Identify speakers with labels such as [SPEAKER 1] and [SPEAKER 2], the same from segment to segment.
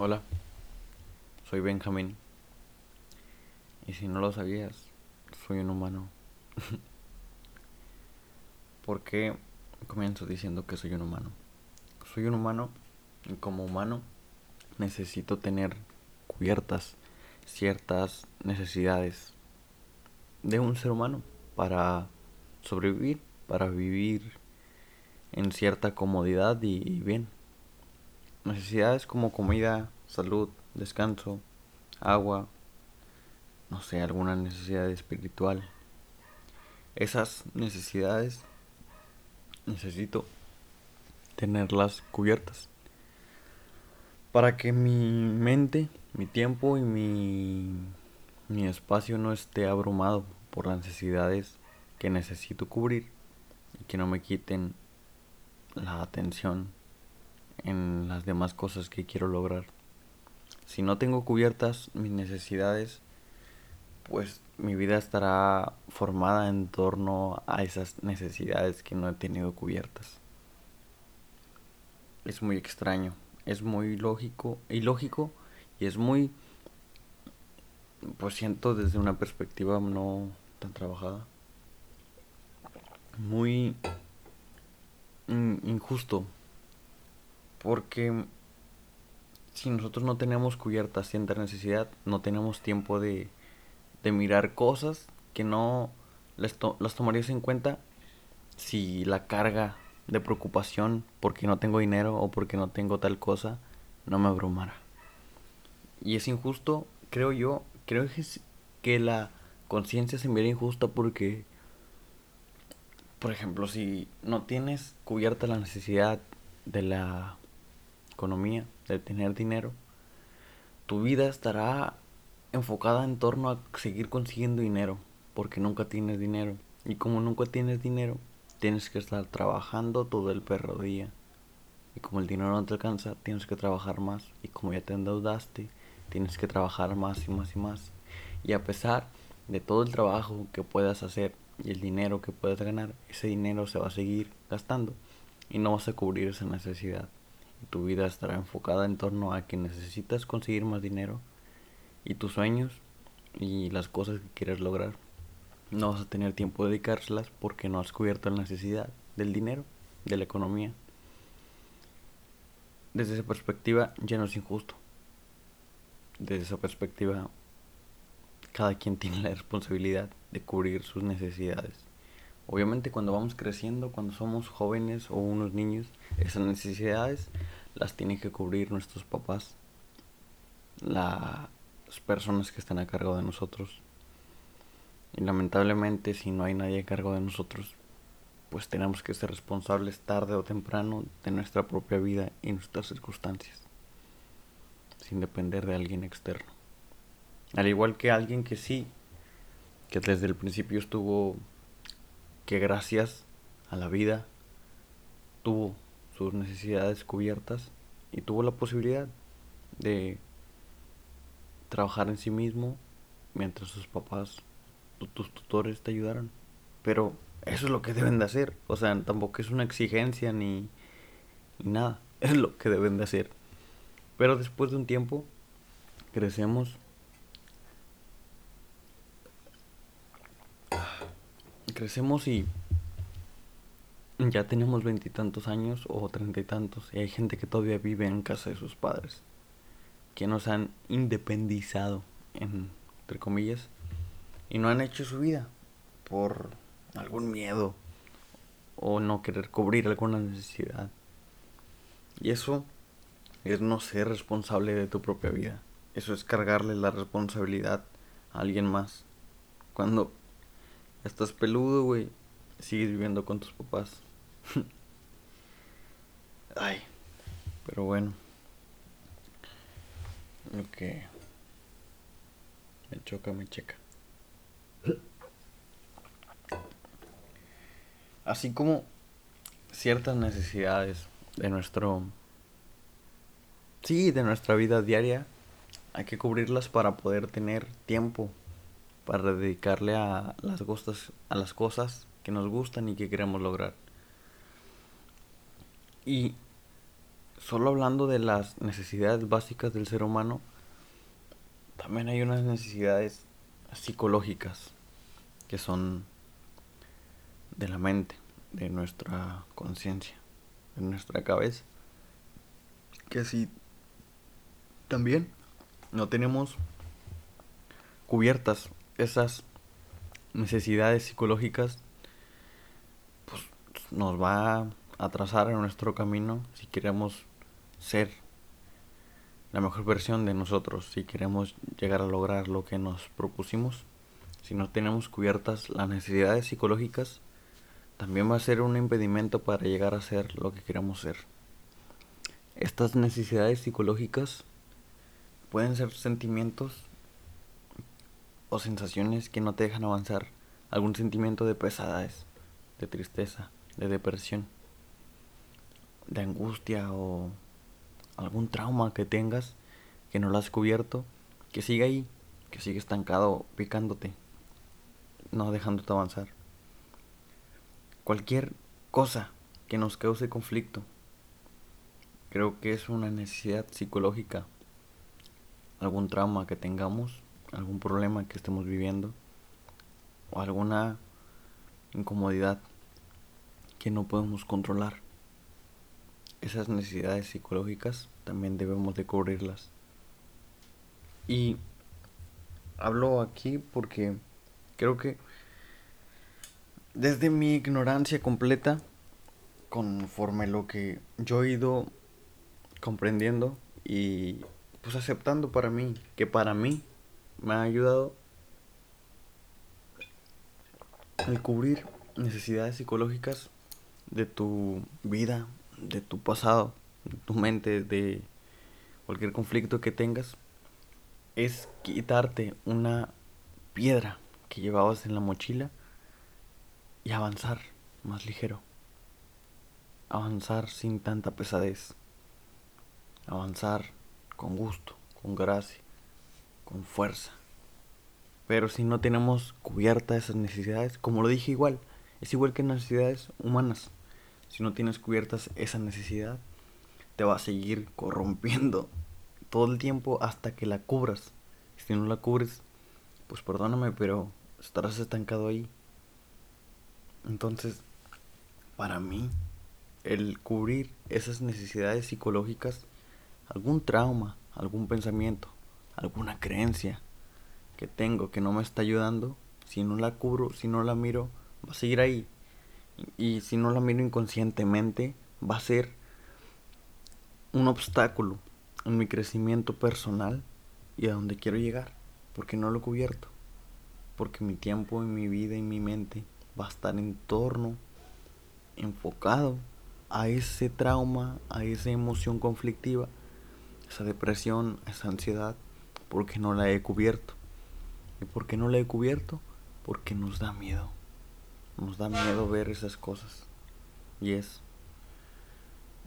[SPEAKER 1] Hola, soy Benjamín. Y si no lo sabías, soy un humano. ¿Por qué comienzo diciendo que soy un humano? Soy un humano y como humano necesito tener cubiertas ciertas necesidades de un ser humano para sobrevivir, para vivir en cierta comodidad y, bien. Necesidades como comida, salud, descanso, agua, no sé, alguna necesidad espiritual. Esas necesidades necesito tenerlas cubiertas para que mi mente, mi tiempo y mi, mi espacio no esté abrumado por las necesidades que necesito cubrir y que no me quiten la atención en las demás cosas que quiero lograr. Si no tengo cubiertas mis necesidades, pues mi vida estará formada en torno a esas necesidades que no he tenido cubiertas. Es muy extraño, es muy lógico, ilógico y es muy, pues siento desde una perspectiva no tan trabajada, muy injusto, porque si nosotros no tenemos cubierta cierta necesidad, no tenemos tiempo de, de mirar cosas que no las, las tomarías en cuenta si la carga de preocupación porque no tengo dinero o porque no tengo tal cosa no me abrumara. Y es injusto, creo yo, creo que, que la conciencia se mira injusta porque por ejemplo, si no tienes cubierta la necesidad de la economía, de tener dinero, tu vida estará enfocada en torno a seguir consiguiendo dinero, porque nunca tienes dinero. Y como nunca tienes dinero, tienes que estar trabajando todo el perro día. Y como el dinero no te alcanza, tienes que trabajar más. Y como ya te endeudaste, tienes que trabajar más y más y más. Y a pesar de todo el trabajo que puedas hacer y el dinero que puedes ganar, ese dinero se va a seguir gastando y no vas a cubrir esa necesidad. Tu vida estará enfocada en torno a que necesitas conseguir más dinero y tus sueños y las cosas que quieres lograr. No vas a tener tiempo de dedicárselas porque no has cubierto la necesidad del dinero, de la economía. Desde esa perspectiva ya no es injusto. Desde esa perspectiva cada quien tiene la responsabilidad de cubrir sus necesidades. Obviamente cuando vamos creciendo, cuando somos jóvenes o unos niños, esas necesidades las tienen que cubrir nuestros papás, las personas que están a cargo de nosotros. Y lamentablemente si no hay nadie a cargo de nosotros, pues tenemos que ser responsables tarde o temprano de nuestra propia vida y nuestras circunstancias, sin depender de alguien externo. Al igual que alguien que sí, que desde el principio estuvo, que gracias a la vida tuvo sus necesidades cubiertas y tuvo la posibilidad de trabajar en sí mismo mientras sus papás, tus tutores te ayudaron. Pero eso es lo que deben de hacer. O sea, tampoco es una exigencia ni, ni nada. Es lo que deben de hacer. Pero después de un tiempo, crecemos crecemos y ya tenemos veintitantos años o treinta y tantos y hay gente que todavía vive en casa de sus padres, que nos han independizado, entre comillas, y no han hecho su vida por algún miedo o no querer cubrir alguna necesidad. Y eso es no ser responsable de tu propia vida. Eso es cargarle la responsabilidad a alguien más. Cuando Estás peludo, güey. Sigues viviendo con tus papás. Ay. Pero bueno. Lo que me choca, me checa. Así como ciertas necesidades de nuestro... Sí, de nuestra vida diaria. Hay que cubrirlas para poder tener tiempo para dedicarle a las, cosas, a las cosas que nos gustan y que queremos lograr. Y solo hablando de las necesidades básicas del ser humano, también hay unas necesidades psicológicas que son de la mente, de nuestra conciencia, de nuestra cabeza. Que si también no tenemos cubiertas esas necesidades psicológicas, pues nos va a atrasar en nuestro camino si queremos ser la mejor versión de nosotros, si queremos llegar a lograr lo que nos propusimos. Si no tenemos cubiertas las necesidades psicológicas, también va a ser un impedimento para llegar a ser lo que queremos ser. Estas necesidades psicológicas pueden ser sentimientos o sensaciones que no te dejan avanzar. Algún sentimiento de pesadez, de tristeza, de depresión, de angustia o algún trauma que tengas que no lo has cubierto, que sigue ahí, que sigue estancado, picándote, no dejándote avanzar. Cualquier cosa que nos cause conflicto, creo que es una necesidad psicológica. Algún trauma que tengamos, algún problema que estemos viviendo, o alguna incomodidad que no podemos controlar esas necesidades psicológicas también debemos de cubrirlas. Y hablo aquí porque creo que desde mi ignorancia completa, conforme lo que yo he ido comprendiendo y pues aceptando para mí, que para mí me ha ayudado el cubrir necesidades psicológicas de tu vida, de tu pasado, de tu mente, de cualquier conflicto que tengas, es quitarte una piedra que llevabas en la mochila y avanzar más ligero. Avanzar sin tanta pesadez. Avanzar con gusto, con gracia, con fuerza. Pero si no tenemos cubiertas esas necesidades, como lo dije igual, es igual que necesidades humanas si no tienes cubiertas esa necesidad, te va a seguir corrompiendo todo el tiempo hasta que la cubras. Si no la cubres, pues perdóname, pero estarás estancado ahí. Entonces, para mí, el cubrir esas necesidades psicológicas, algún trauma, algún pensamiento, alguna creencia que tengo que no me está ayudando, si no la cubro, si no la miro, va a seguir ahí. Y si no la miro inconscientemente, va a ser un obstáculo en mi crecimiento personal y a donde quiero llegar, porque no lo he cubierto, porque mi tiempo y mi vida y mi mente va a estar en torno, enfocado a ese trauma, a esa emoción conflictiva, esa depresión, esa ansiedad, porque no la he cubierto. ¿Y por qué no la he cubierto? Porque nos da miedo. Nos da miedo ver esas cosas. Y es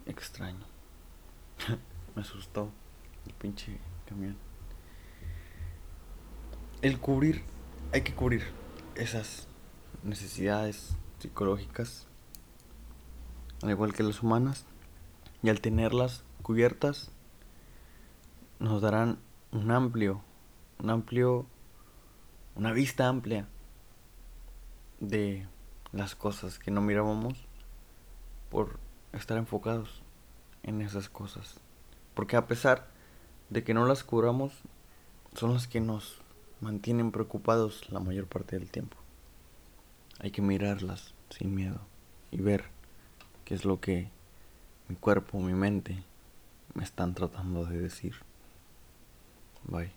[SPEAKER 1] extraño. Me asustó el pinche camión. El cubrir, hay que cubrir esas necesidades psicológicas, al igual que las humanas, y al tenerlas cubiertas, nos darán un amplio, un amplio, una vista amplia de las cosas que no mirábamos por estar enfocados en esas cosas. Porque a pesar de que no las curamos, son las que nos mantienen preocupados la mayor parte del tiempo. Hay que mirarlas sin miedo y ver qué es lo que mi cuerpo, mi mente me están tratando de decir. Bye.